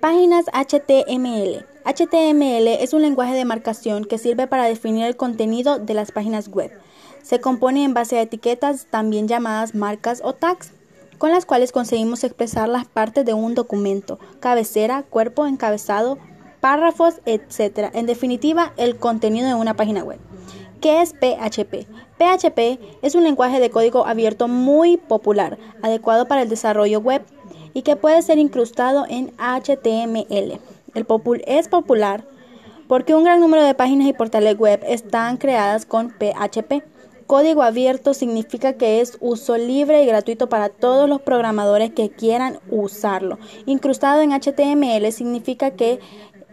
Páginas HTML. HTML es un lenguaje de marcación que sirve para definir el contenido de las páginas web. Se compone en base a etiquetas, también llamadas marcas o tags, con las cuales conseguimos expresar las partes de un documento, cabecera, cuerpo, encabezado, párrafos, etc. En definitiva, el contenido de una página web. ¿Qué es PHP? PHP es un lenguaje de código abierto muy popular, adecuado para el desarrollo web y que puede ser incrustado en HTML. El es popular porque un gran número de páginas y portales web están creadas con PHP. Código abierto significa que es uso libre y gratuito para todos los programadores que quieran usarlo. Incrustado en HTML significa que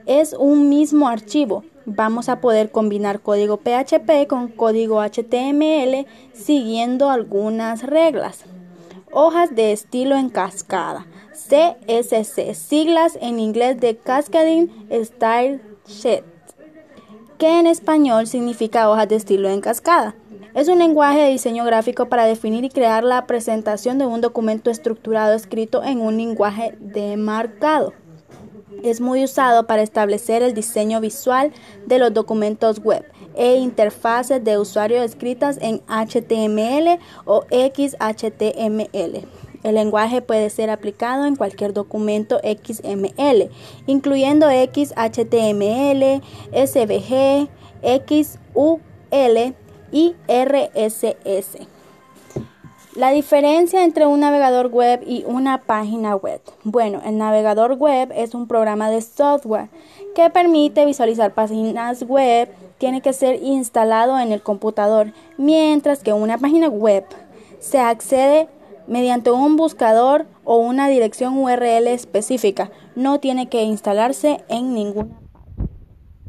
es un mismo archivo. Vamos a poder combinar código PHP con código HTML siguiendo algunas reglas. Hojas de estilo en cascada. CSC, siglas en inglés de Cascading Style Sheet, que en español significa hojas de estilo en cascada. Es un lenguaje de diseño gráfico para definir y crear la presentación de un documento estructurado escrito en un lenguaje demarcado. Es muy usado para establecer el diseño visual de los documentos web e interfaces de usuario escritas en HTML o XHTML. El lenguaje puede ser aplicado en cualquier documento XML, incluyendo XHTML, SVG, XUL y RSS. La diferencia entre un navegador web y una página web. Bueno, el navegador web es un programa de software que permite visualizar páginas web, tiene que ser instalado en el computador, mientras que una página web se accede mediante un buscador o una dirección URL específica. No tiene que instalarse en ninguna